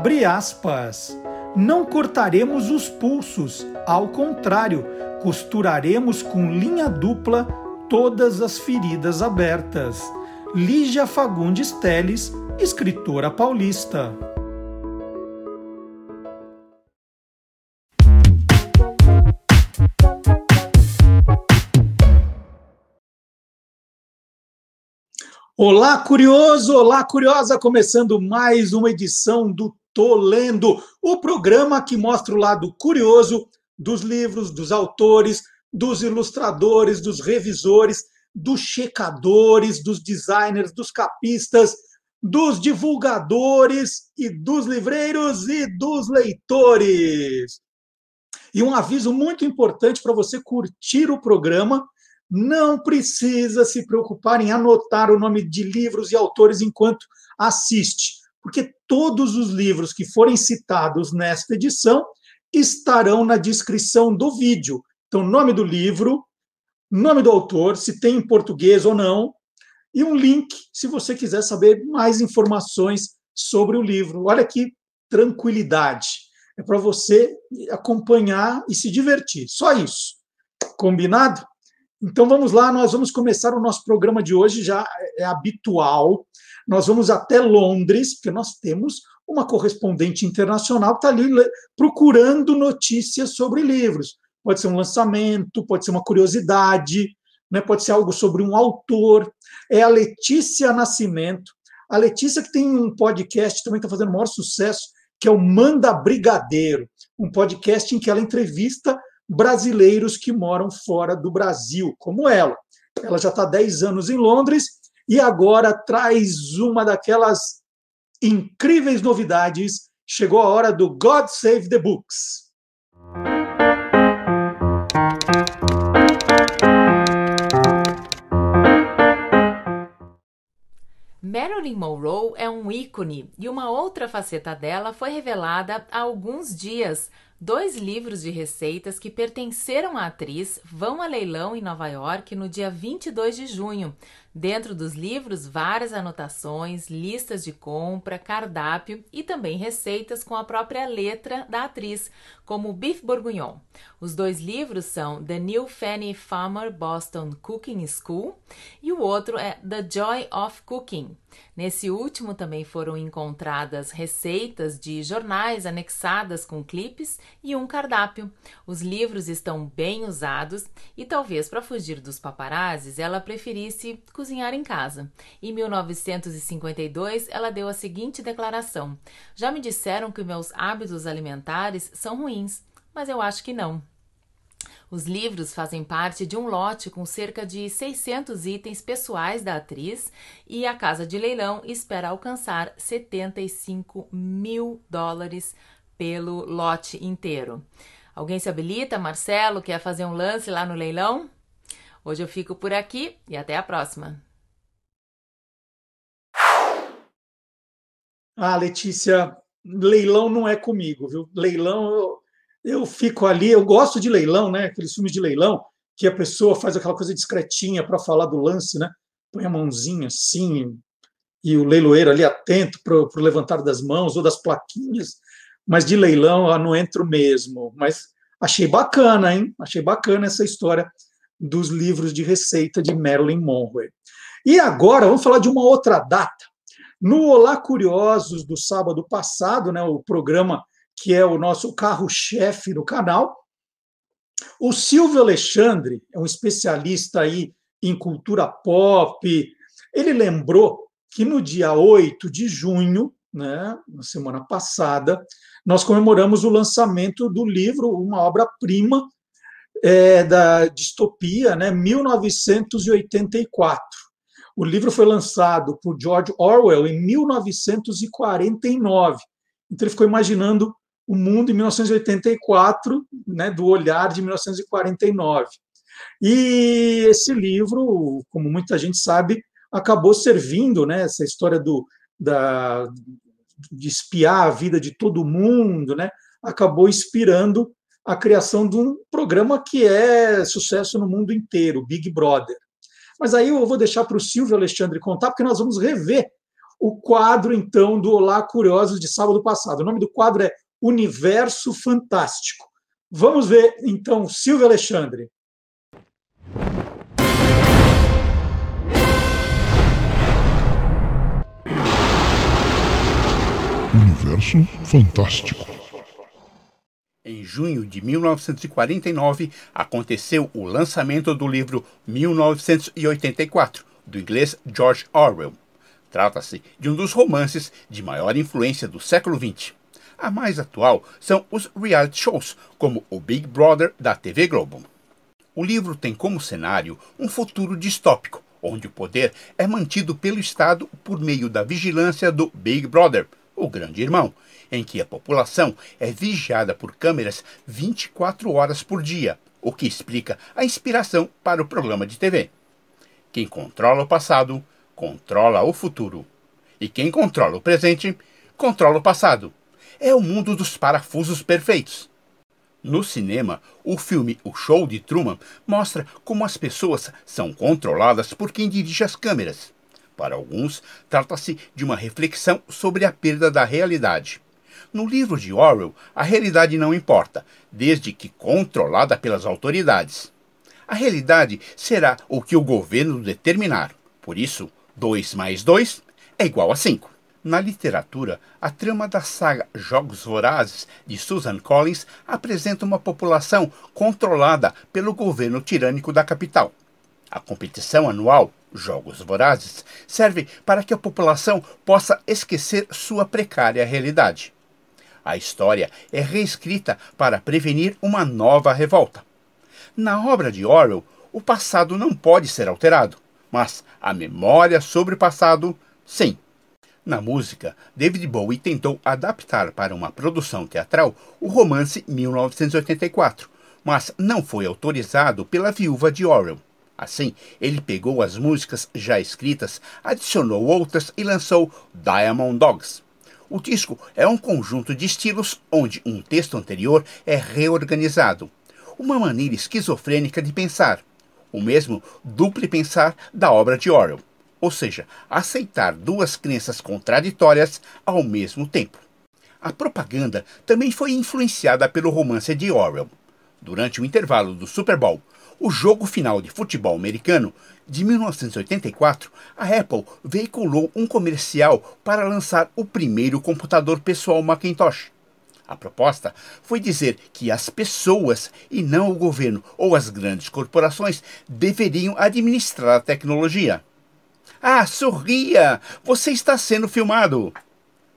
Abre aspas. Não cortaremos os pulsos, ao contrário, costuraremos com linha dupla todas as feridas abertas. Lígia Fagundes Teles, escritora paulista. Olá, curioso! Olá, curiosa! Começando mais uma edição do Tô Lendo, o programa que mostra o lado curioso dos livros, dos autores, dos ilustradores, dos revisores, dos checadores, dos designers, dos capistas, dos divulgadores e dos livreiros e dos leitores. E um aviso muito importante para você curtir o programa não precisa se preocupar em anotar o nome de livros e autores enquanto assiste, porque todos os livros que forem citados nesta edição estarão na descrição do vídeo. Então, nome do livro, nome do autor, se tem em português ou não, e um link se você quiser saber mais informações sobre o livro. Olha que tranquilidade. É para você acompanhar e se divertir. Só isso. Combinado? Então vamos lá, nós vamos começar o nosso programa de hoje, já é habitual. Nós vamos até Londres, porque nós temos uma correspondente internacional que está ali procurando notícias sobre livros. Pode ser um lançamento, pode ser uma curiosidade, né? pode ser algo sobre um autor. É a Letícia Nascimento. A Letícia que tem um podcast também está fazendo maior sucesso, que é o Manda Brigadeiro, um podcast em que ela entrevista brasileiros que moram fora do Brasil, como ela. Ela já está há 10 anos em Londres e agora traz uma daquelas incríveis novidades. Chegou a hora do God Save the Books. Marilyn Monroe é um ícone e uma outra faceta dela foi revelada há alguns dias Dois livros de receitas que pertenceram à atriz vão a leilão em Nova York no dia 22 de junho. Dentro dos livros, várias anotações, listas de compra, cardápio e também receitas com a própria letra da atriz, como Beef Bourguignon. Os dois livros são The New Fanny Farmer Boston Cooking School e o outro é The Joy of Cooking. Nesse último também foram encontradas receitas de jornais anexadas com clipes e um cardápio. Os livros estão bem usados e talvez para fugir dos paparazzis ela preferisse cozinhar em casa. Em 1952 ela deu a seguinte declaração: Já me disseram que meus hábitos alimentares são ruins, mas eu acho que não. Os livros fazem parte de um lote com cerca de 600 itens pessoais da atriz e a casa de leilão espera alcançar 75 mil dólares pelo lote inteiro. Alguém se habilita? Marcelo quer fazer um lance lá no leilão? Hoje eu fico por aqui e até a próxima. Ah, Letícia, leilão não é comigo, viu? Leilão eu, eu fico ali, eu gosto de leilão, né? Aqueles filmes de leilão, que a pessoa faz aquela coisa discretinha para falar do lance, né? Põe a mãozinha assim, e o leiloeiro ali atento para o levantar das mãos ou das plaquinhas, mas de leilão eu não entro mesmo. Mas achei bacana, hein? Achei bacana essa história dos livros de receita de Marilyn Monroe. E agora vamos falar de uma outra data. No Olá Curiosos do sábado passado, né, o programa que é o nosso carro-chefe do canal. O Silvio Alexandre é um especialista aí em cultura pop. Ele lembrou que no dia 8 de junho, né, na semana passada, nós comemoramos o lançamento do livro, uma obra-prima é, da distopia, né, 1984. O livro foi lançado por George Orwell em 1949. Então ele ficou imaginando o mundo em 1984, né, do olhar de 1949. E esse livro, como muita gente sabe, acabou servindo, né, essa história do, da, de espiar a vida de todo mundo, né, acabou inspirando a criação de um programa que é sucesso no mundo inteiro, Big Brother. Mas aí eu vou deixar para o Silvio Alexandre contar, porque nós vamos rever o quadro, então, do Olá Curiosos de sábado passado. O nome do quadro é Universo Fantástico. Vamos ver, então, Silvio Alexandre. Universo Fantástico. Em junho de 1949, aconteceu o lançamento do livro 1984, do inglês George Orwell. Trata-se de um dos romances de maior influência do século XX. A mais atual são os reality shows, como o Big Brother da TV Globo. O livro tem como cenário um futuro distópico, onde o poder é mantido pelo Estado por meio da vigilância do Big Brother, o Grande Irmão, em que a população é vigiada por câmeras 24 horas por dia, o que explica a inspiração para o programa de TV. Quem controla o passado, controla o futuro. E quem controla o presente, controla o passado. É o mundo dos parafusos perfeitos. No cinema, o filme O Show de Truman mostra como as pessoas são controladas por quem dirige as câmeras. Para alguns, trata-se de uma reflexão sobre a perda da realidade. No livro de Orwell, a realidade não importa, desde que controlada pelas autoridades. A realidade será o que o governo determinar. Por isso, 2 mais 2 é igual a 5. Na literatura, a trama da saga Jogos Vorazes de Susan Collins apresenta uma população controlada pelo governo tirânico da capital. A competição anual Jogos Vorazes serve para que a população possa esquecer sua precária realidade. A história é reescrita para prevenir uma nova revolta. Na obra de Orwell, o passado não pode ser alterado, mas a memória sobre o passado, sim. Na música, David Bowie tentou adaptar para uma produção teatral o romance 1984, mas não foi autorizado pela viúva de Orwell. Assim, ele pegou as músicas já escritas, adicionou outras e lançou Diamond Dogs. O disco é um conjunto de estilos onde um texto anterior é reorganizado. Uma maneira esquizofrênica de pensar. O mesmo duplo pensar da obra de Orwell. Ou seja, aceitar duas crenças contraditórias ao mesmo tempo. A propaganda também foi influenciada pelo romance de Orwell. Durante o intervalo do Super Bowl, o jogo final de futebol americano de 1984, a Apple veiculou um comercial para lançar o primeiro computador pessoal Macintosh. A proposta foi dizer que as pessoas e não o governo ou as grandes corporações deveriam administrar a tecnologia. Ah, sorria! Você está sendo filmado!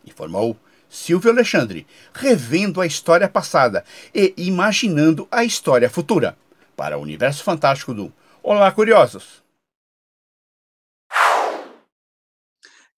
informou Silvio Alexandre, revendo a história passada e imaginando a história futura para o universo fantástico do Olá, Curiosos!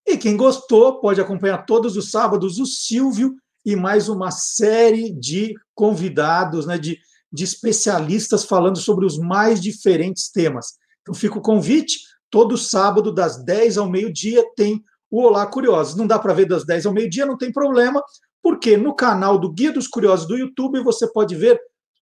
E quem gostou pode acompanhar todos os sábados o Silvio e mais uma série de convidados, né, de, de especialistas falando sobre os mais diferentes temas. Então fica o convite, todo sábado, das 10 ao meio-dia, tem o Olá Curiosos. Não dá para ver das 10 ao meio-dia, não tem problema, porque no canal do Guia dos Curiosos do YouTube você pode ver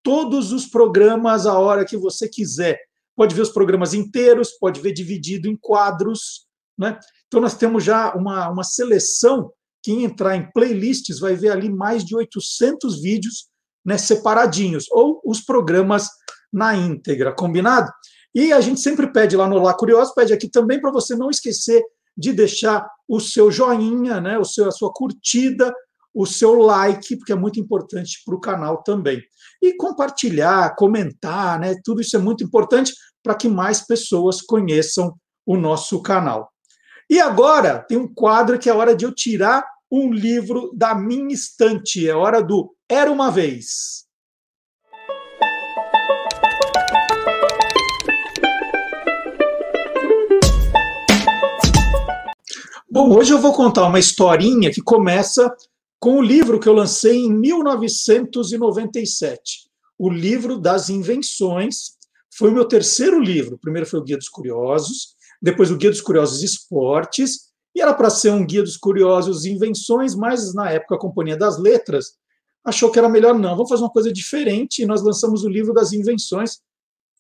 todos os programas a hora que você quiser. Pode ver os programas inteiros, pode ver dividido em quadros. Né? Então, nós temos já uma, uma seleção. Quem entrar em playlists vai ver ali mais de 800 vídeos né, separadinhos, ou os programas na íntegra, combinado? E a gente sempre pede lá no Lá Curioso, pede aqui também para você não esquecer de deixar o seu joinha, né, o seu, a sua curtida, o seu like, porque é muito importante para o canal também. E compartilhar, comentar, né? Tudo isso é muito importante para que mais pessoas conheçam o nosso canal. E agora tem um quadro que é hora de eu tirar um livro da minha estante. É hora do Era uma vez. Bom, hoje eu vou contar uma historinha que começa com o livro que eu lancei em 1997, o livro das invenções. Foi o meu terceiro livro. O primeiro foi o Guia dos Curiosos, depois o Guia dos Curiosos Esportes, e era para ser um Guia dos Curiosos Invenções, mas na época a Companhia das Letras achou que era melhor não, vamos fazer uma coisa diferente, e nós lançamos o livro das invenções,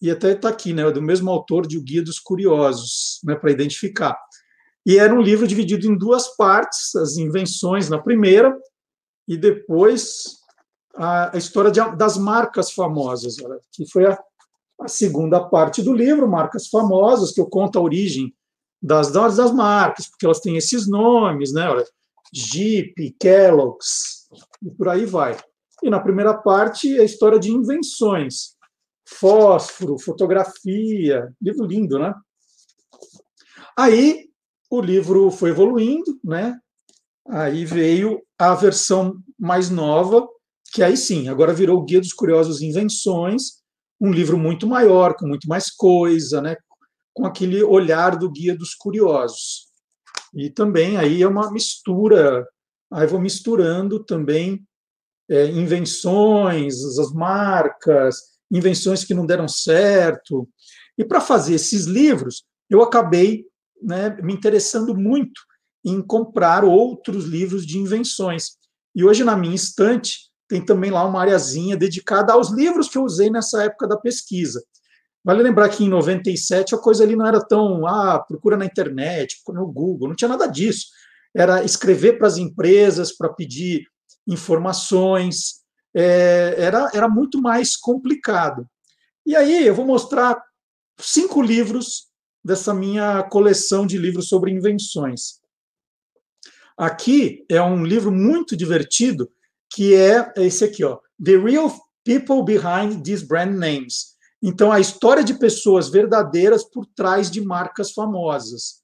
e até está aqui, né, do mesmo autor de O Guia dos Curiosos, né, para identificar. E era um livro dividido em duas partes, as invenções na primeira, e depois a, a história de, das marcas famosas, que foi a, a, segunda parte do livro, marcas famosas, que eu conto a origem das, das marcas, porque elas têm esses nomes, né? Olha, Jeep, Kellogg's, e por aí vai. E na primeira parte, a história de invenções. Fósforo, fotografia, livro lindo, né? Aí o livro foi evoluindo, né? Aí veio a versão mais nova, que aí sim, agora virou o Guia dos Curiosos Invenções, um livro muito maior, com muito mais coisa, né? Com aquele olhar do Guia dos Curiosos. E também aí é uma mistura, aí vou misturando também é, invenções, as marcas, invenções que não deram certo. E para fazer esses livros, eu acabei né, me interessando muito em comprar outros livros de invenções. E hoje, na minha estante, tem também lá uma areazinha dedicada aos livros que eu usei nessa época da pesquisa. Vale lembrar que em 97 a coisa ali não era tão, ah, procura na internet, no Google, não tinha nada disso. Era escrever para as empresas para pedir informações, é, era, era muito mais complicado. E aí eu vou mostrar cinco livros dessa minha coleção de livros sobre invenções. Aqui é um livro muito divertido, que é esse aqui, ó, The Real People Behind These Brand Names. Então, a história de pessoas verdadeiras por trás de marcas famosas.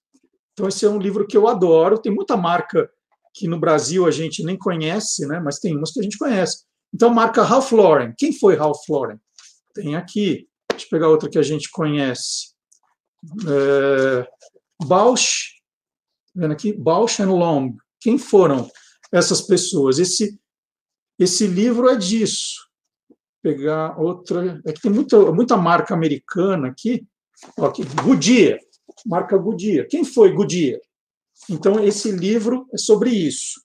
Então, esse é um livro que eu adoro. Tem muita marca que no Brasil a gente nem conhece, né? mas tem umas que a gente conhece. Então, marca Ralph Lauren. Quem foi Ralph Lauren? Tem aqui. Deixa eu pegar outra que a gente conhece. É, Bausch, vendo aqui, Bausch and Lomb. Quem foram essas pessoas? Esse, esse livro é disso. Vou pegar outra. É que tem muita, muita marca americana aqui. Ó, aqui Goodyear, marca Goodyear. Quem foi Goodyear? Então, esse livro é sobre isso.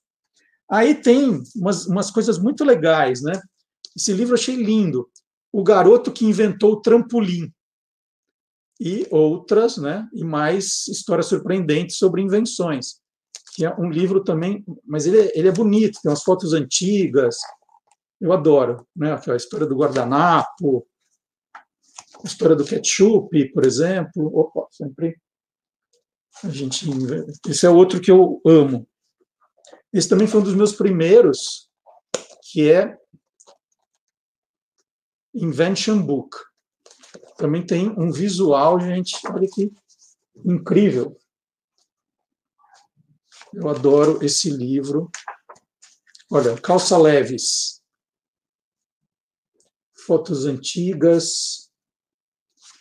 Aí tem umas, umas coisas muito legais, né? Esse livro eu achei lindo. O garoto que inventou o trampolim. E outras, né? E mais histórias surpreendentes sobre invenções. Que é um livro também, mas ele, é, ele é bonito, tem umas fotos antigas. Eu adoro, né? A história do guardanapo, a história do ketchup, por exemplo. Opa, sempre a gente, esse é outro que eu amo. Esse também foi um dos meus primeiros, que é Invention Book. Também tem um visual, gente, olha que incrível. Eu adoro esse livro. Olha, Calça Leves. Fotos antigas.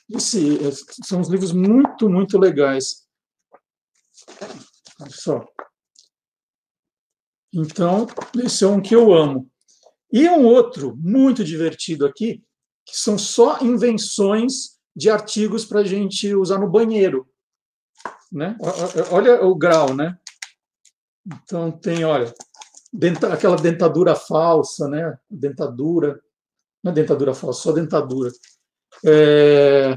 Esse, são uns livros muito, muito legais. Olha só. Então, esse é um que eu amo. E um outro muito divertido aqui, que são só invenções de artigos para a gente usar no banheiro. Né? Olha o grau, né? Então tem, olha, aquela dentadura falsa, né? Dentadura, não é dentadura falsa, só dentadura. É,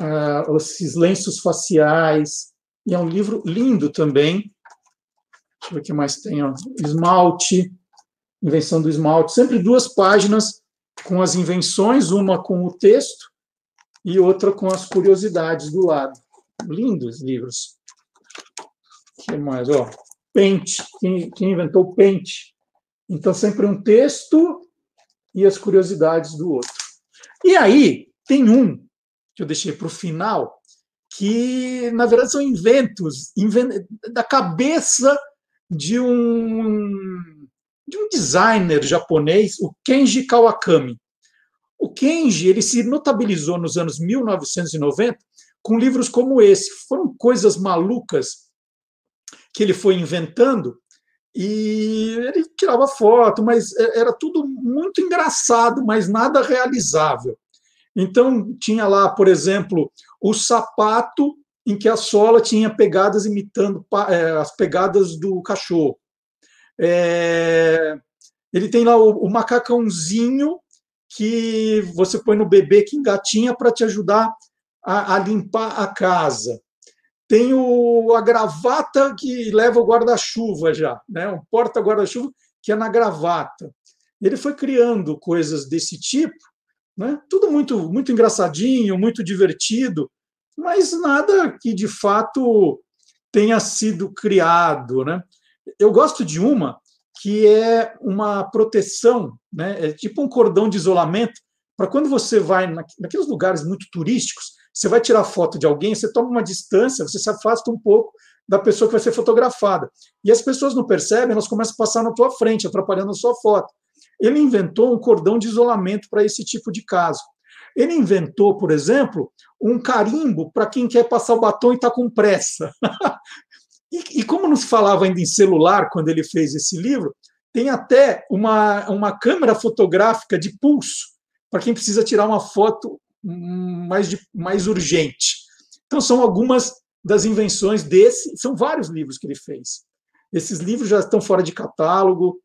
uh, esses lenços faciais. E é um livro lindo também. Deixa eu ver o que mais tem. Ó. Esmalte, invenção do esmalte. Sempre duas páginas com as invenções, uma com o texto e outra com as curiosidades do lado. Lindos livros. O que mais? Ó, Pente. Quem, quem inventou Pente? Então, sempre um texto e as curiosidades do outro. E aí, tem um que eu deixei para o final, que na verdade são inventos da cabeça de um de um designer japonês, o Kenji Kawakami. O Kenji ele se notabilizou nos anos 1990 com livros como esse. Foram coisas malucas que ele foi inventando e ele tirava foto, mas era tudo muito engraçado, mas nada realizável. Então, tinha lá, por exemplo, o sapato em que a sola tinha pegadas imitando é, as pegadas do cachorro. É, ele tem lá o, o, macacãozinho que você põe no bebê que engatinha para te ajudar a, a, limpar a casa. tem o, a gravata que leva o guarda-chuva já, né? um porta-guarda-chuva que é na gravata. Ele foi criando coisas desse tipo, né? tudo muito, muito engraçadinho, muito divertido, mas nada que de fato tenha sido criado. Né? Eu gosto de uma que é uma proteção, né? é tipo um cordão de isolamento, para quando você vai naqueles lugares muito turísticos, você vai tirar foto de alguém, você toma uma distância, você se afasta um pouco da pessoa que vai ser fotografada. E as pessoas não percebem, elas começam a passar na tua frente, atrapalhando a sua foto. Ele inventou um cordão de isolamento para esse tipo de caso. Ele inventou, por exemplo, um carimbo para quem quer passar o batom e está com pressa. e, e, como não se falava ainda em celular quando ele fez esse livro, tem até uma, uma câmera fotográfica de pulso para quem precisa tirar uma foto mais, de, mais urgente. Então, são algumas das invenções desse, são vários livros que ele fez. Esses livros já estão fora de catálogo,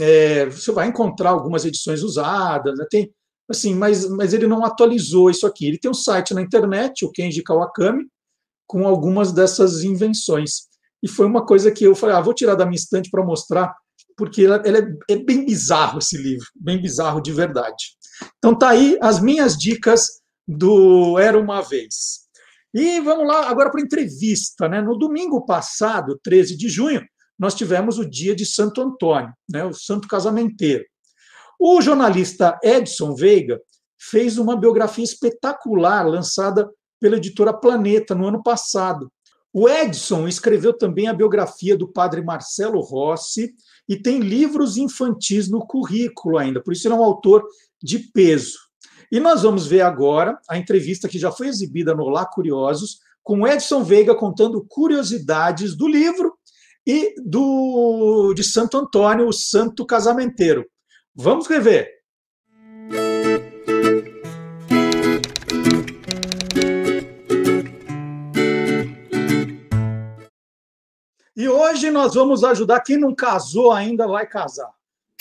é, você vai encontrar algumas edições usadas, né? tem, assim, mas, mas ele não atualizou isso aqui. Ele tem um site na internet, o Kenji Kawakami, com algumas dessas invenções. E foi uma coisa que eu falei, ah, vou tirar da minha estante para mostrar, porque ela, ela é, é, bem bizarro esse livro, bem bizarro de verdade. Então tá aí as minhas dicas do Era uma vez. E vamos lá agora para a entrevista, né? No domingo passado, 13 de junho, nós tivemos o dia de Santo Antônio, né, o santo casamenteiro. O jornalista Edson Veiga fez uma biografia espetacular lançada pela editora Planeta no ano passado. O Edson escreveu também a biografia do padre Marcelo Rossi e tem livros infantis no currículo ainda, por isso ele é um autor de peso. E nós vamos ver agora a entrevista que já foi exibida no Lá Curiosos, com Edson Veiga contando curiosidades do livro e do de Santo Antônio, o Santo Casamenteiro. Vamos rever. E hoje nós vamos ajudar quem não casou ainda vai casar.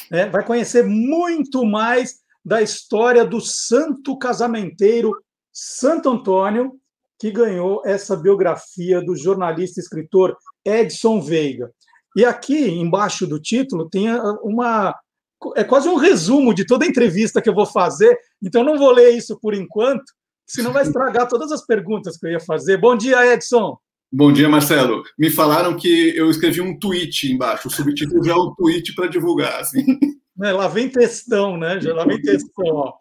Né? Vai conhecer muito mais da história do santo casamenteiro Santo Antônio, que ganhou essa biografia do jornalista e escritor Edson Veiga. E aqui, embaixo do título, tem uma. É quase um resumo de toda a entrevista que eu vou fazer, então não vou ler isso por enquanto, senão vai estragar todas as perguntas que eu ia fazer. Bom dia, Edson. Bom dia, Marcelo. Me falaram que eu escrevi um tweet embaixo, o subtítulo já é um tweet para divulgar. Assim. É, lá vem textão, né? Já lá vem textão. Ó.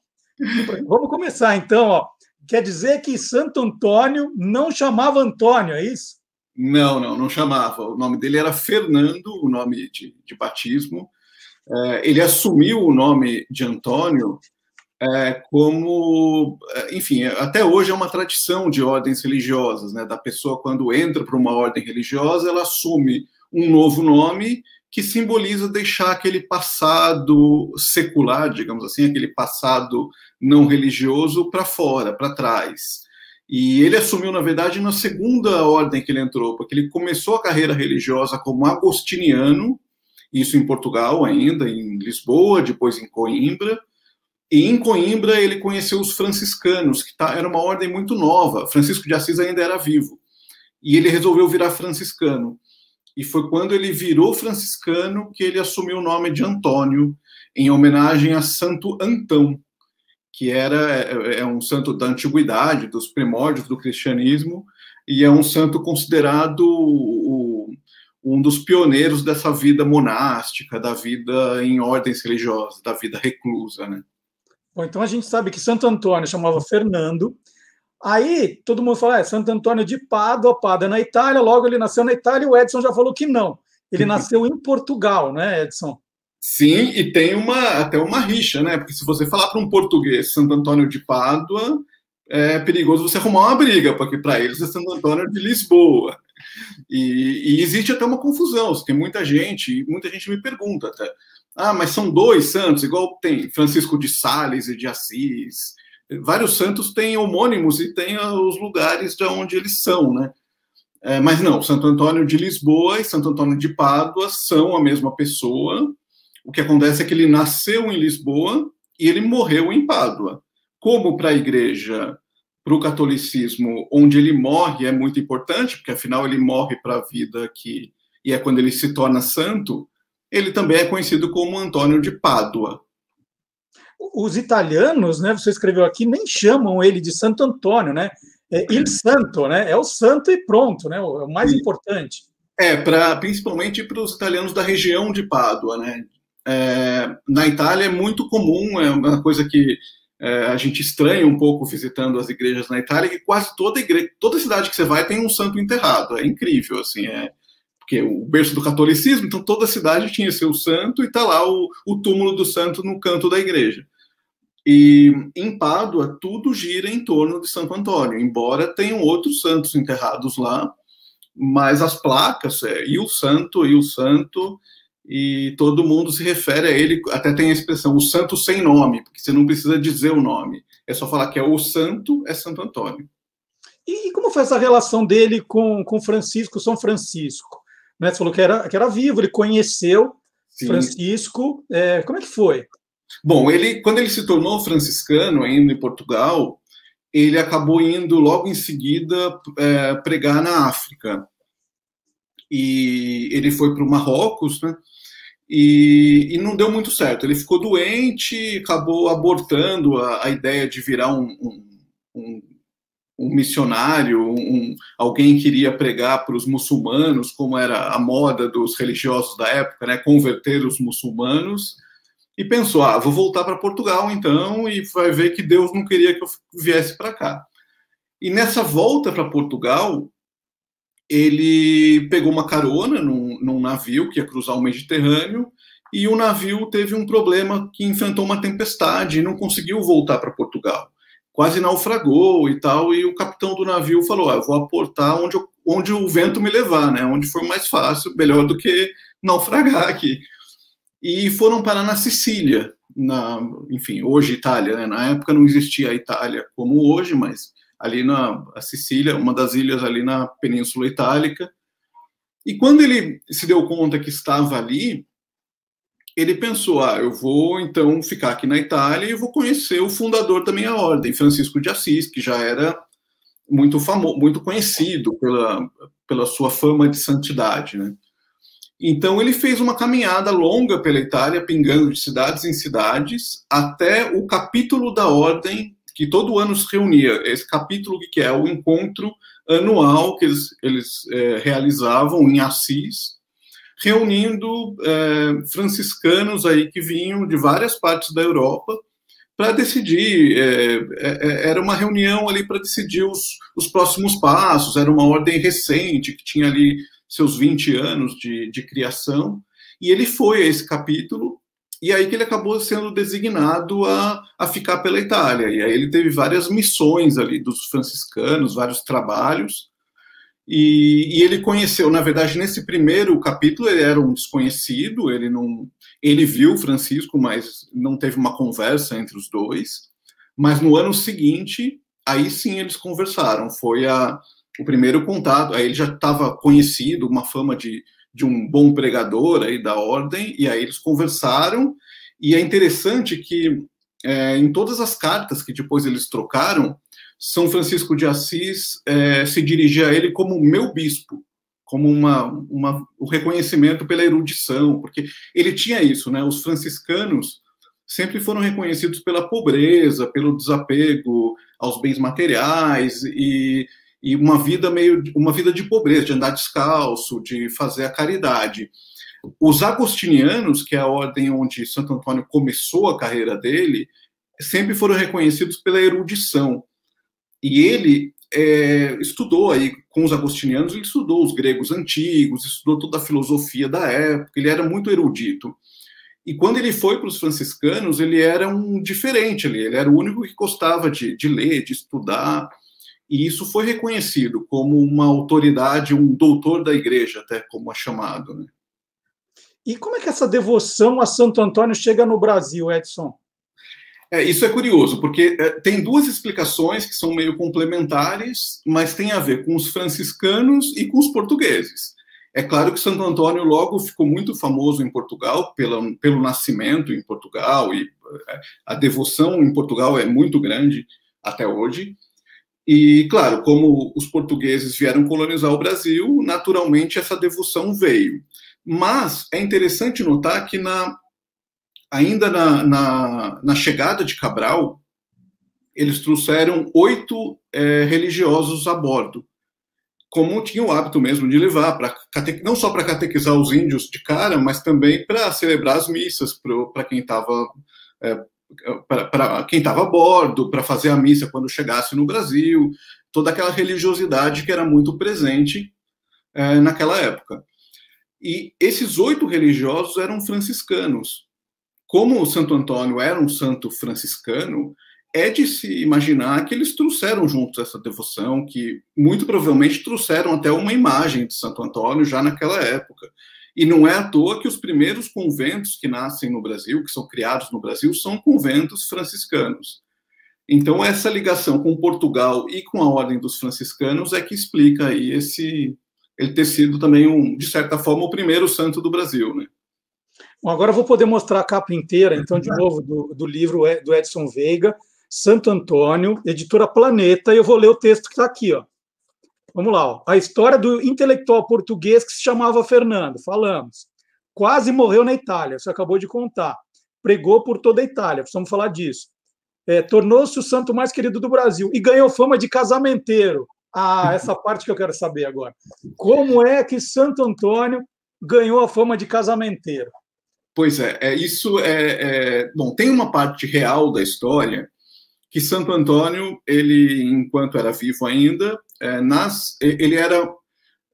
Vamos começar então. Ó. Quer dizer que Santo Antônio não chamava Antônio, é isso? Não, não, não chamava. O nome dele era Fernando, o nome de, de batismo. É, ele assumiu o nome de Antônio é, como, é, enfim, até hoje é uma tradição de ordens religiosas, né? Da pessoa quando entra para uma ordem religiosa, ela assume um novo nome que simboliza deixar aquele passado secular, digamos assim, aquele passado não religioso para fora, para trás. E ele assumiu, na verdade, na segunda ordem que ele entrou, porque ele começou a carreira religiosa como agostiniano, isso em Portugal ainda, em Lisboa, depois em Coimbra. E em Coimbra ele conheceu os franciscanos, que tá, era uma ordem muito nova. Francisco de Assis ainda era vivo. E ele resolveu virar franciscano. E foi quando ele virou franciscano que ele assumiu o nome de Antônio, em homenagem a Santo Antão, que era é, é um santo da antiguidade, dos primórdios do cristianismo, e é um santo considerado o, um dos pioneiros dessa vida monástica, da vida em ordens religiosas, da vida reclusa, né? Bom, então a gente sabe que Santo Antônio chamava Fernando. Aí todo mundo fala, é Santo Antônio de Pádua, Pádua na Itália, logo ele nasceu na Itália e o Edson já falou que não. Ele uhum. nasceu em Portugal, né, Edson? Sim, e tem uma até uma rixa, né? Porque se você falar para um português Santo Antônio de Pádua, é perigoso você arrumar uma briga, porque para eles é Santo Antônio de Lisboa. E, e, existe até uma confusão. Tem muita gente, muita gente me pergunta até. Ah, mas são dois santos, igual tem Francisco de Sales e de Assis. Vários santos têm homônimos e têm os lugares de onde eles são, né? É, mas não, Santo Antônio de Lisboa e Santo Antônio de Pádua são a mesma pessoa, o que acontece é que ele nasceu em Lisboa e ele morreu em Pádua. Como para a igreja para o catolicismo, onde ele morre, é muito importante, porque afinal ele morre para a vida que e é quando ele se torna santo. Ele também é conhecido como Antônio de Pádua. Os italianos, né? Você escreveu aqui, nem chamam ele de Santo Antônio, né? É il Santo, né? É o santo e pronto, né? O mais Sim. importante. É, para principalmente para os italianos da região de Pádua, né? É, na Itália é muito comum, é uma coisa que é, a gente estranha um pouco visitando as igrejas na Itália, que quase toda igreja, toda cidade que você vai tem um santo enterrado. É incrível, assim, é porque o berço do catolicismo, então toda cidade tinha seu santo e está lá o, o túmulo do santo no canto da igreja. E em Pádua, tudo gira em torno de Santo Antônio, embora tenham outros santos enterrados lá, mas as placas é e o santo, e o santo, e todo mundo se refere a ele, até tem a expressão, o santo sem nome, porque você não precisa dizer o nome, é só falar que é o santo, é Santo Antônio. E, como foi essa relação dele com, com Francisco, São Francisco? Né? Você falou que era, que era vivo, ele conheceu Sim. Francisco, é, como é que foi? Bom, ele, quando ele se tornou franciscano, ainda em Portugal, ele acabou indo logo em seguida é, pregar na África. E ele foi para o Marrocos, né? E, e, não deu muito certo. Ele ficou doente, acabou abortando a, a ideia de virar um, um, um, um missionário, alguém que iria pregar para os muçulmanos, como era a moda dos religiosos da época, né? Converter os muçulmanos e pensou: ah, vou voltar para Portugal então e vai ver que Deus não queria que eu viesse para cá. E nessa volta para Portugal, ele pegou uma carona num, num, navio que ia cruzar o Mediterrâneo e o navio teve um problema que enfrentou uma tempestade e não conseguiu voltar para Portugal. Quase naufragou e tal, e o capitão do navio falou: ah, vou aportar onde, eu, onde o vento me levar, né? onde for mais fácil, melhor do que naufragar aqui e foram parar na Sicília, na, enfim, hoje Itália, né? Na época não existia a Itália como hoje, mas ali na Sicília, uma das ilhas ali na Península Itálica. E quando ele se deu conta que estava ali, ele pensou: ah, eu vou então ficar aqui na Itália e vou conhecer o fundador da minha ordem, Francisco de Assis, que já era muito famoso, muito conhecido pela, pela sua fama de santidade, né? Então ele fez uma caminhada longa pela Itália, pingando de cidades em cidades, até o capítulo da ordem que todo ano se reunia. Esse capítulo que é o encontro anual que eles, eles é, realizavam em Assis, reunindo é, franciscanos aí que vinham de várias partes da Europa para decidir. É, é, é era uma reunião ali para decidir os, os próximos passos. Era uma ordem recente que tinha ali seus 20 anos de, de criação, e ele foi a esse capítulo, e aí que ele acabou sendo designado a, a ficar pela Itália. E aí ele teve várias missões ali dos franciscanos, vários trabalhos, e, e, ele conheceu, na verdade, nesse primeiro capítulo ele era um desconhecido, ele não, ele viu Francisco, mas não teve uma conversa entre os dois. Mas no ano seguinte, aí sim eles conversaram. Foi a, o primeiro contato. Aí ele já estava conhecido, uma fama de, de um bom pregador aí da ordem, e aí eles conversaram. E é interessante que é, em todas as cartas que depois eles trocaram, São Francisco de Assis é, se dirigia a ele como meu bispo, como uma, uma, o reconhecimento pela erudição, porque ele tinha isso, né? Os franciscanos sempre foram reconhecidos pela pobreza, pelo desapego aos bens materiais e e uma vida meio uma vida de pobreza, de andar descalço, de fazer a caridade. Os agostinianos, que é a ordem onde Santo Antônio começou a carreira dele, sempre foram reconhecidos pela erudição. E ele é, estudou aí com os agostinianos, ele estudou os gregos antigos, estudou toda a filosofia da época, ele era muito erudito. E quando ele foi para os franciscanos, ele era um diferente ali, ele era o único que gostava de, de ler, de estudar e isso foi reconhecido como uma autoridade, um doutor da igreja, até como é chamado. Né? E como é que essa devoção a Santo Antônio chega no Brasil, Edson? É, isso é curioso, porque é, tem duas explicações que são meio complementares, mas tem a ver com os franciscanos e com os portugueses. É claro que Santo Antônio logo ficou muito famoso em Portugal pela, pelo nascimento em Portugal e é, a devoção em Portugal é muito grande até hoje. E, claro, como os portugueses vieram colonizar o Brasil, naturalmente essa devoção veio. Mas é interessante notar que, na, ainda na, na, na chegada de Cabral, eles trouxeram oito é, religiosos a bordo, como tinha o hábito mesmo de levar, pra, não só para catequizar os índios de cara, mas também para celebrar as missas para quem estava é, para quem estava a bordo, para fazer a missa quando chegasse no Brasil, toda aquela religiosidade que era muito presente é, naquela época. E esses oito religiosos eram franciscanos. Como o Santo Antônio era um santo franciscano, é de se imaginar que eles trouxeram juntos essa devoção, que muito provavelmente trouxeram até uma imagem de Santo Antônio já naquela época. E não é à toa que os primeiros conventos que nascem no Brasil, que são criados no Brasil, são conventos franciscanos. Então, essa ligação com Portugal e com a Ordem dos Franciscanos é que explica aí esse ele ter sido também, um, de certa forma, o primeiro santo do Brasil. Né? Bom, agora eu vou poder mostrar a capa inteira, então, de novo, do, do livro do Edson Veiga, Santo Antônio, editora Planeta, e eu vou ler o texto que está aqui. Ó. Vamos lá, ó. a história do intelectual português que se chamava Fernando, falamos. Quase morreu na Itália, você acabou de contar. Pregou por toda a Itália, precisamos falar disso. É, Tornou-se o santo mais querido do Brasil e ganhou fama de casamenteiro. Ah, essa parte que eu quero saber agora. Como é que Santo Antônio ganhou a fama de casamenteiro? Pois é, é isso é, é, bom. Tem uma parte real da história que Santo Antônio, ele, enquanto era vivo ainda, é, nas, ele era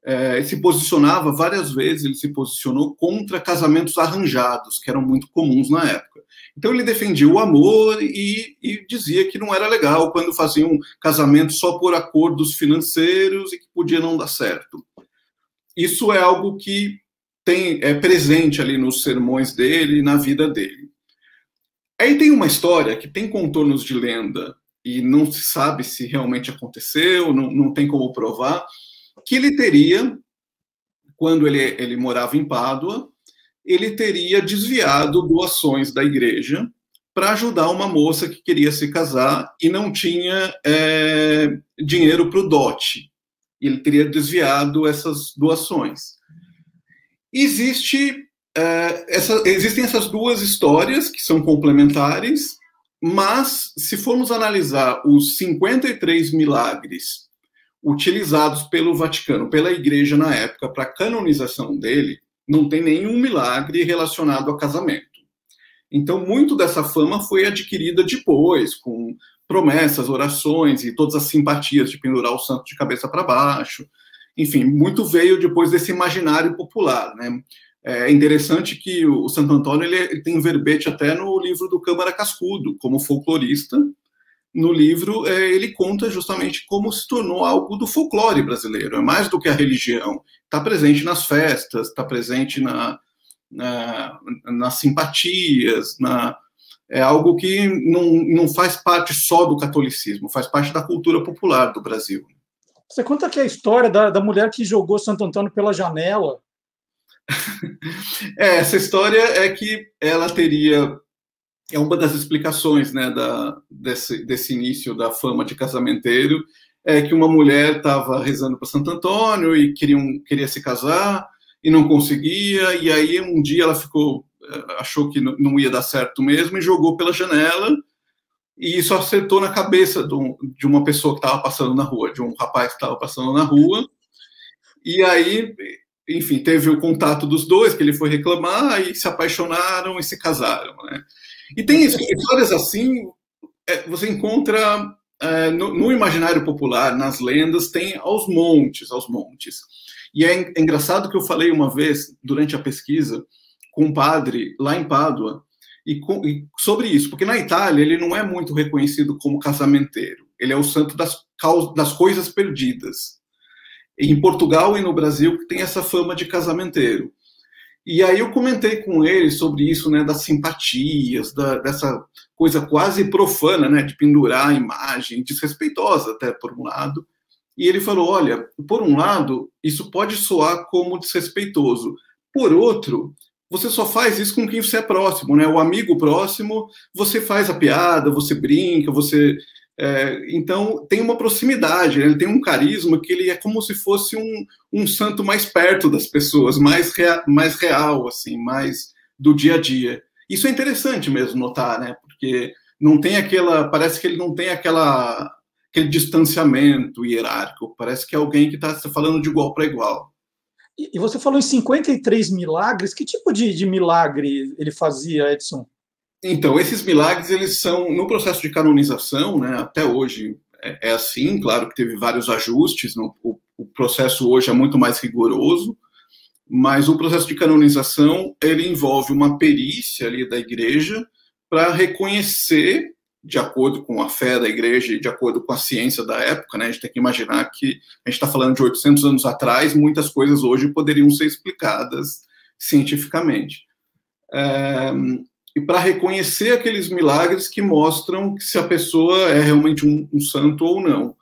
é, se posicionava várias vezes, ele se posicionou contra casamentos arranjados, que eram muito comuns na época. Então ele defendia o amor e, e dizia que não era legal quando faziam casamento só por acordos financeiros e que podia não dar certo. Isso é algo que tem é presente ali nos sermões dele e na vida dele. Aí tem uma história que tem contornos de lenda e não se sabe se realmente aconteceu, não, não tem como provar, que ele teria, quando ele, ele morava em Pádua, ele teria desviado doações da igreja para ajudar uma moça que queria se casar e não tinha é, dinheiro para o dote. Ele teria desviado essas doações. Existe é, essa, existem essas duas histórias que são complementares, mas se formos analisar os 53 milagres utilizados pelo Vaticano, pela Igreja na época, para a canonização dele, não tem nenhum milagre relacionado a casamento. Então, muito dessa fama foi adquirida depois, com promessas, orações e todas as simpatias de pendurar o santo de cabeça para baixo. Enfim, muito veio depois desse imaginário popular, né? É interessante que o Santo Antônio ele, tem verbete até no livro do Câmara Cascudo, como folclorista. No livro, é, ele conta justamente como se tornou algo do folclore brasileiro. É mais do que a religião. Está presente nas festas, está presente na, na, nas simpatias, na, é algo que não, não faz parte só do catolicismo, faz parte da cultura popular do Brasil. Você conta aqui a história da, da mulher que jogou Santo Antônio pela janela é, essa história é que ela teria é uma das explicações né, da, desse, desse início da fama de casamenteiro, é que uma mulher estava rezando para Santo Antônio e queriam, queria se casar e não conseguia, e aí um dia ela ficou, eh, achou que não ia dar certo mesmo e jogou pela janela, e isso acertou na cabeça de uma pessoa que estava passando na rua, de um rapaz que estava passando na rua, e aí enfim, teve o contato dos dois, que ele foi reclamar, e se apaixonaram e se casaram. Né? E tem histórias assim, é, você encontra é, no, no, imaginário popular, nas lendas, tem aos montes, aos montes. E é, é engraçado que eu falei uma vez, durante a pesquisa, com um padre lá em Pádua, e, com, e sobre isso, porque na Itália ele não é muito reconhecido como casamenteiro, ele é o santo das, das coisas perdidas em Portugal e no Brasil que tem essa fama de casamenteiro. E aí eu comentei com ele sobre isso, né, das simpatias, da, dessa coisa quase profana, né, de pendurar a imagem, desrespeitosa até por um lado. E ele falou, olha, por um lado, isso pode soar como desrespeitoso. Por outro, você só faz isso com quem você é próximo, né? O amigo próximo, você faz a piada, você brinca, você É, então, tem uma proximidade, ele tem um carisma que ele é como se fosse um, um santo mais perto das pessoas, mais, rea, mais real, assim, mais do dia a dia. Isso é interessante mesmo notar, né? Porque não tem aquela, parece que ele não tem aquela aquele distanciamento hierárquico, parece que é alguém que está falando de igual para igual. E você falou em 53 milagres, que tipo de, de milagre ele fazia, Edson? Então, esses milagres, eles são, no processo de canonização, né, até hoje é, é assim, claro que teve vários ajustes, no, o, o, processo hoje é muito mais rigoroso, mas o processo de canonização, ele envolve uma perícia ali da igreja para reconhecer, de acordo com a fé da igreja e de acordo com a ciência da época, né, a gente tem que imaginar que a gente está falando de 800 anos atrás, muitas coisas hoje poderiam ser explicadas cientificamente. É, e para reconhecer aqueles milagres que mostram se a pessoa é realmente um, um, santo ou não.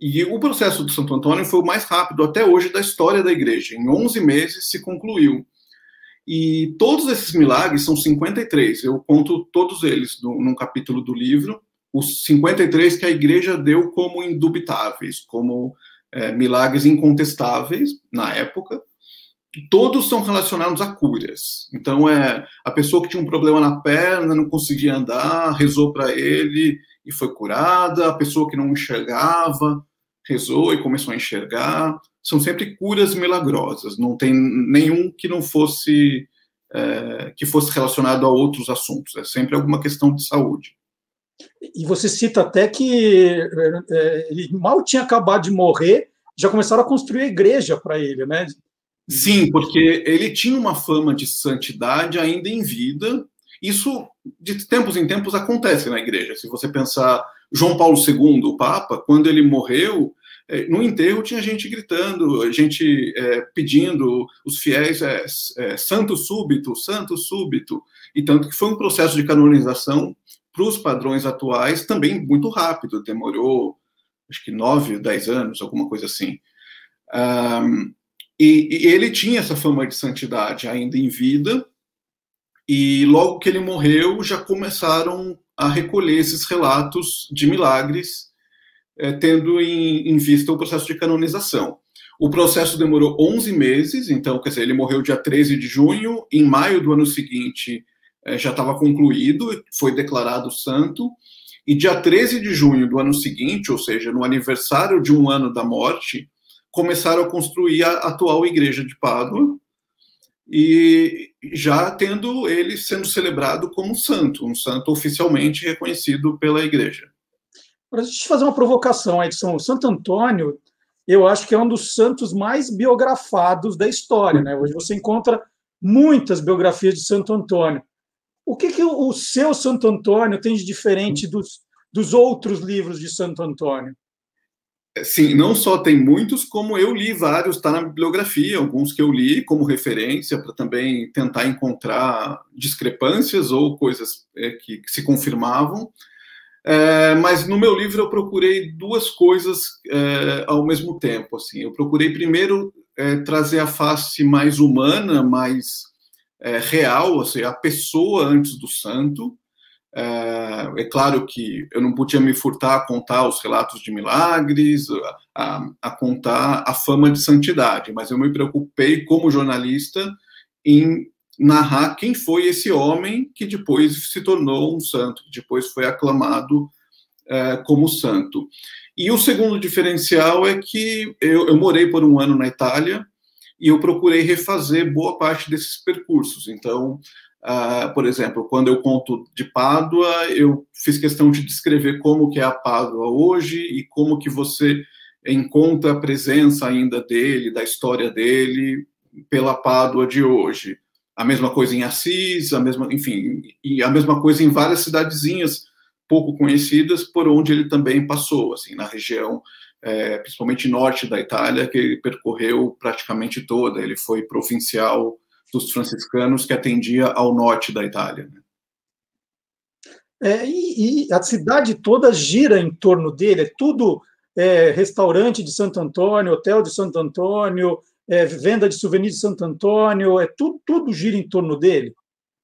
E o processo do Santo Antônio foi o mais rápido até hoje da história da igreja. Em 11 meses se concluiu. E todos esses milagres são 53. Eu conto todos eles no, num capítulo do livro. Os 53 que a igreja deu como indubitáveis, como é, milagres incontestáveis na época todos são relacionados a curas. Então, é a pessoa que tinha um problema na perna, não conseguia andar, rezou para ele e foi curada. A pessoa que não enxergava, rezou e começou a enxergar. São sempre curas milagrosas. Não tem nenhum que não fosse é, que fosse relacionado a outros assuntos. É sempre alguma questão de saúde. E você cita até que é, ele mal tinha acabado de morrer, já começaram a construir a igreja para ele, né? Sim, porque ele tinha uma fama de santidade ainda em vida. Isso, de tempos em tempos, acontece na igreja. Se você pensar João Paulo II, o Papa, quando ele morreu, é, no enterro tinha gente gritando, gente é, pedindo, os fiéis, é, é, santo súbito, santo súbito. E tanto que foi um processo de canonização para os padrões atuais também muito rápido, demorou acho que nove, dez anos, alguma coisa assim. Um, e, e, ele tinha essa fama de santidade ainda em vida, e logo que ele morreu, já começaram a recolher esses relatos de milagres, é, tendo em, em, vista o processo de canonização. O processo demorou 11 meses, então, quer dizer, ele morreu dia 13 de junho, em maio do ano seguinte é, já estava concluído, foi declarado santo, e dia 13 de junho do ano seguinte, ou seja, no aniversário de um ano da morte, começaram a construir a atual igreja de Pádua e já tendo ele sendo celebrado como santo, um santo oficialmente reconhecido pela igreja. Para gente fazer uma provocação, Edson, o Santo Antônio, eu acho que é um dos santos mais biografados da história, né? Hoje você encontra muitas biografias de Santo Antônio. O que, que o seu Santo Antônio tem de diferente dos, dos outros livros de Santo Antônio? Sim, não só tem muitos, como eu li vários, está na bibliografia, alguns que eu li como referência para também tentar encontrar discrepâncias ou coisas é, que, que, se confirmavam. É, mas no meu livro eu procurei duas coisas é, ao mesmo tempo. Assim, eu procurei primeiro é, trazer a face mais humana, mais é, real, ou seja, a pessoa antes do santo, é, é, claro que eu não podia me furtar a contar os relatos de milagres, a, a, contar a fama de santidade, mas eu me preocupei como jornalista em narrar quem foi esse homem que depois se tornou um santo, que depois foi aclamado é, como santo. E o segundo diferencial é que eu, eu morei por um ano na Itália e eu procurei refazer boa parte desses percursos. Então, Uh, por exemplo, quando eu conto de Pádua, eu fiz questão de descrever como que é a Pádua hoje e como que você encontra a presença ainda dele, da história dele, pela Pádua de hoje. A mesma coisa em Assis, a mesma, enfim, e a mesma coisa em várias cidadezinhas pouco conhecidas por onde ele também passou, assim, na região, é, principalmente norte da Itália, que ele percorreu praticamente toda. Ele foi provincial dos franciscanos que atendia ao norte da Itália. Né? É, e, e, a cidade toda gira em torno dele, é tudo é, restaurante de Santo Antônio, hotel de Santo Antônio, é, venda de souvenirs de Santo Antônio, é tudo, tudo gira em torno dele.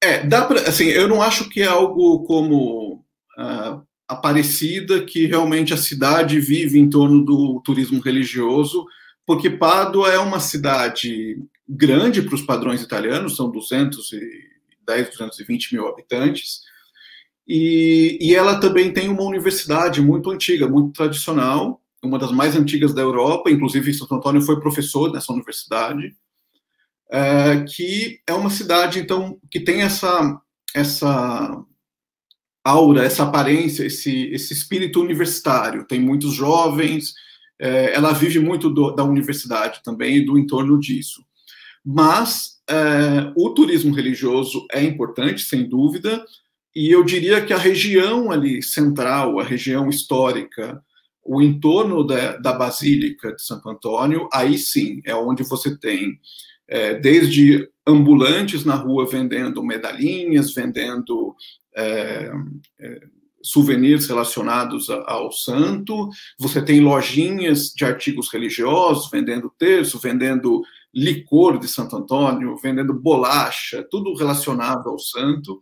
É, dá para, assim, eu não acho que é algo como uh, a Aparecida, que realmente a cidade vive em torno do turismo religioso, porque Pádua é uma cidade grande para os padrões italianos, são 210, 220 mil habitantes, e, e ela também tem uma universidade muito antiga, muito tradicional, uma das mais antigas da Europa, inclusive Santo Antônio foi professor nessa universidade, é, que é uma cidade, então, que tem essa, essa aura, essa aparência, esse, esse espírito universitário. Tem muitos jovens, é, ela vive muito do, da universidade também e do entorno disso. Mas é, o turismo religioso é importante, sem dúvida, e eu diria que a região ali central, a região histórica, o entorno da, da Basílica de Santo Antônio, aí sim é onde você tem é, desde ambulantes na rua vendendo medalhinhas, vendendo é, é, souvenirs relacionados ao santo, você tem lojinhas de artigos religiosos, vendendo terço, vendendo licor de Santo Antônio, vendendo bolacha, tudo relacionado ao santo.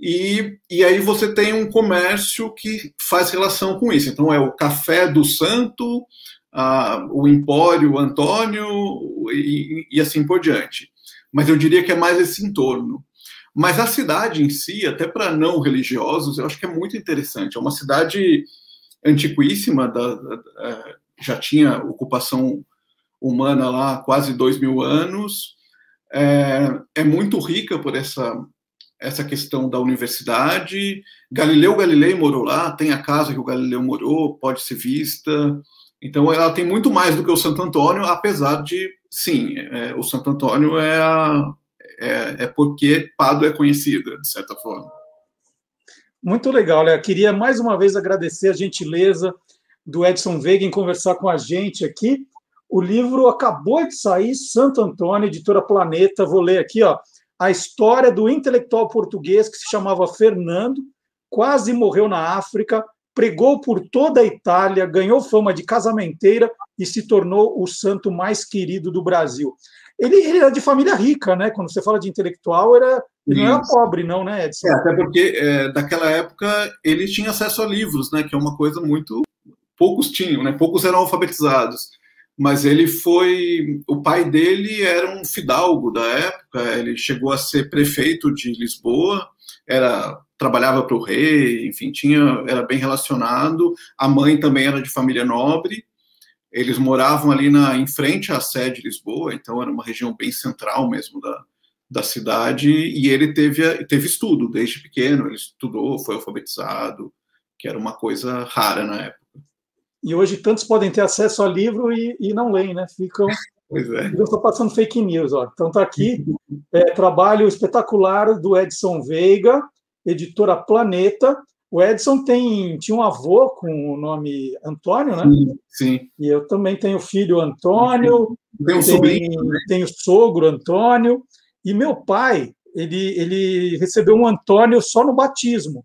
E, e aí você tem um comércio que faz relação com isso. Então é o café do santo, a, o empório Antônio e, e assim por diante. Mas eu diria que é mais esse entorno. Mas a cidade em si, até para não religiosos, eu acho que é muito interessante. É uma cidade antiquíssima, da, da, da, já tinha ocupação humana lá há quase dois mil anos. É, é, muito rica por essa, essa questão da universidade. Galileu Galilei morou lá, tem a casa que o Galileu morou, pode ser vista. Então, ela tem muito mais do que o Santo Antônio, apesar de, sim, é, o Santo Antônio é a, é, é porque Pado é conhecida, de certa forma. Muito legal, Léo. Queria mais uma vez agradecer a gentileza do Edson Veiga em conversar com a gente aqui. O livro acabou de sair, Santo Antônio, editora Planeta. Vou ler aqui, ó. A história do intelectual português que se chamava Fernando, quase morreu na África, pregou por toda a Itália, ganhou fama de casamenteira e se tornou o santo mais querido do Brasil ele, ele era de família rica, né? Quando você fala de intelectual, era, ele não era pobre, não, né, Edson? É, até porque, é, daquela época, ele tinha acesso a livros, né? Que é uma coisa muito... Poucos tinham, né? Poucos eram alfabetizados. Mas ele foi... O pai dele era um fidalgo da época, ele chegou a ser prefeito de Lisboa, era trabalhava para o rei, enfim, tinha, era bem relacionado. A mãe também era de família nobre, eles moravam ali na, em frente à sede de Lisboa, então era uma região bem central mesmo da, da cidade, e ele teve, teve estudo desde pequeno, ele estudou, foi alfabetizado, que era uma coisa rara na época. E hoje tantos podem ter acesso ao livro e, e não leem, né? Ficam. Pois é. Eu estou passando fake news, ó. Então está aqui é, trabalho espetacular do Edson Veiga, editora Planeta, o Edson tem, tinha um avô com o nome Antônio, né? Sim, sim. E eu também tenho filho Antônio, tenho, um sobrinho, tenho sogro Antônio, e meu pai, ele, ele recebeu um Antônio só no batismo.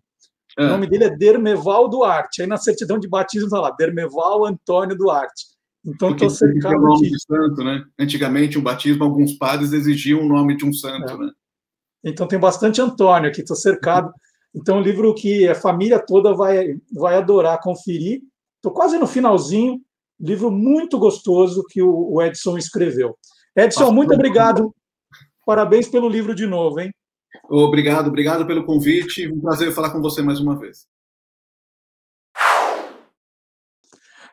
É. O nome dele é Dermeval Duarte. Aí na certidão de batismo está lá, Dermeval Antônio Duarte. Então estou cercado o nome de santo, né? Antigamente, o batismo, alguns padres exigiam o nome de um santo, é. né? Então tem bastante Antônio aqui, estou cercado. Então, um livro que a família toda vai, vai adorar conferir. Estou quase no finalzinho. Livro muito gostoso que o Edson escreveu. Edson, muito obrigado. Parabéns pelo livro de novo, hein? Obrigado, obrigado pelo convite. Um prazer falar com você mais uma vez.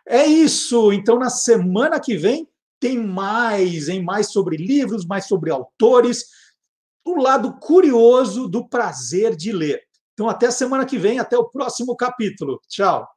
É isso. Então, na semana que vem, tem mais, em mais sobre livros, mais sobre autores, o lado curioso do prazer de ler. Então, até semana que vem, até o próximo capítulo. Tchau.